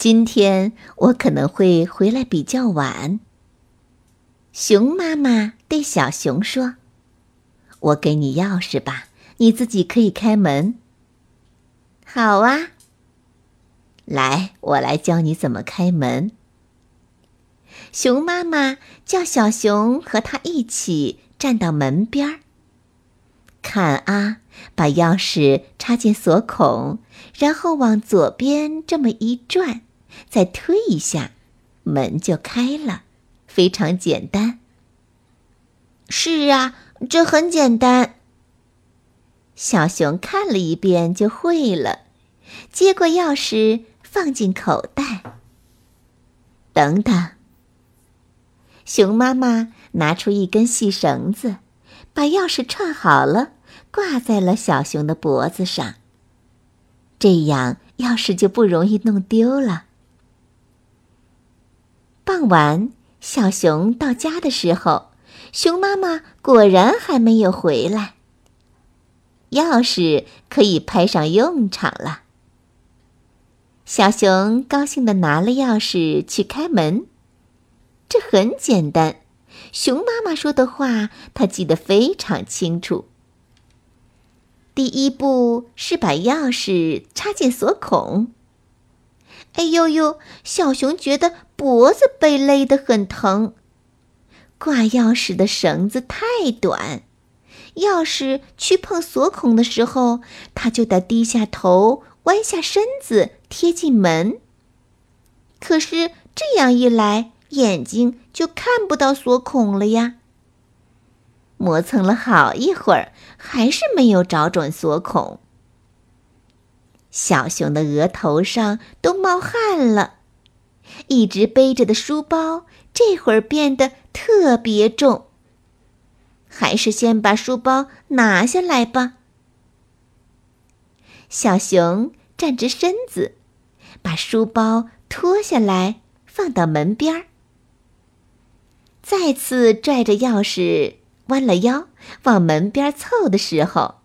今天我可能会回来比较晚。熊妈妈对小熊说：“我给你钥匙吧，你自己可以开门。”好啊，来，我来教你怎么开门。熊妈妈叫小熊和他一起站到门边儿。看啊，把钥匙插进锁孔，然后往左边这么一转。再推一下，门就开了，非常简单。是啊，这很简单。小熊看了一遍就会了，接过钥匙放进口袋。等等，熊妈妈拿出一根细绳子，把钥匙串好了，挂在了小熊的脖子上。这样钥匙就不容易弄丢了。傍晚，小熊到家的时候，熊妈妈果然还没有回来。钥匙可以派上用场了。小熊高兴地拿了钥匙去开门。这很简单，熊妈妈说的话他记得非常清楚。第一步是把钥匙插进锁孔。哎呦呦！小熊觉得脖子被勒得很疼，挂钥匙的绳子太短，钥匙去碰锁孔的时候，它就得低下头、弯下身子贴近门。可是这样一来，眼睛就看不到锁孔了呀。磨蹭了好一会儿，还是没有找准锁孔。小熊的额头上都冒汗了，一直背着的书包这会儿变得特别重。还是先把书包拿下来吧。小熊站直身子，把书包脱下来放到门边儿，再次拽着钥匙弯了腰往门边凑的时候，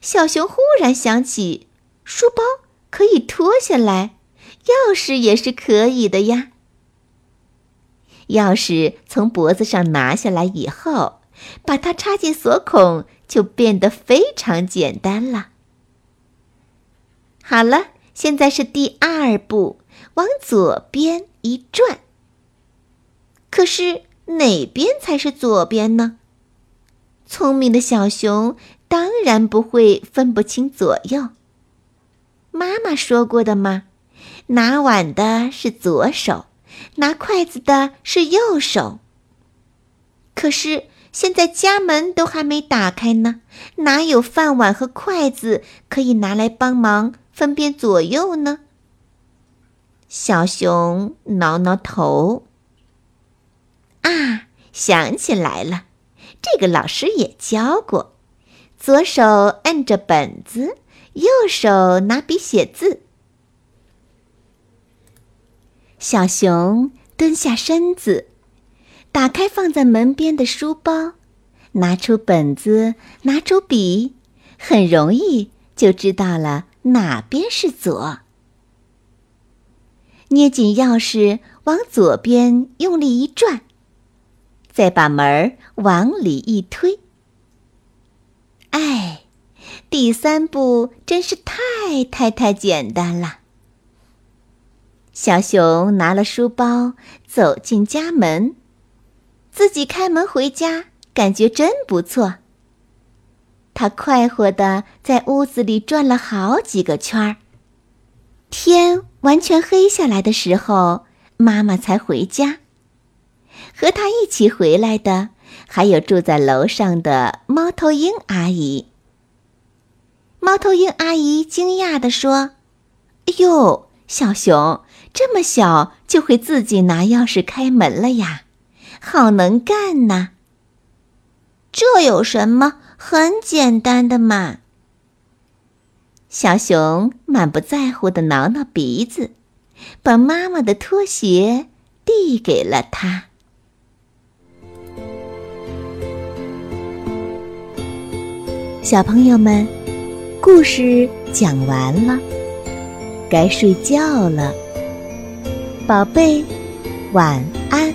小熊忽然想起。书包可以脱下来，钥匙也是可以的呀。钥匙从脖子上拿下来以后，把它插进锁孔，就变得非常简单了。好了，现在是第二步，往左边一转。可是哪边才是左边呢？聪明的小熊当然不会分不清左右。妈妈说过的吗？拿碗的是左手，拿筷子的是右手。可是现在家门都还没打开呢，哪有饭碗和筷子可以拿来帮忙分辨左右呢？小熊挠挠头，啊，想起来了，这个老师也教过，左手摁着本子。右手拿笔写字，小熊蹲下身子，打开放在门边的书包，拿出本子，拿出笔，很容易就知道了哪边是左。捏紧钥匙，往左边用力一转，再把门往里一推。第三步真是太太太简单了。小熊拿了书包走进家门，自己开门回家，感觉真不错。他快活的在屋子里转了好几个圈儿。天完全黑下来的时候，妈妈才回家。和他一起回来的还有住在楼上的猫头鹰阿姨。猫头鹰阿姨惊讶地说：“哎呦，小熊这么小就会自己拿钥匙开门了呀，好能干呐！这有什么？很简单的嘛。小熊满不在乎的挠挠鼻子，把妈妈的拖鞋递给了他。小朋友们，故事讲完了，该睡觉了。宝贝，晚安。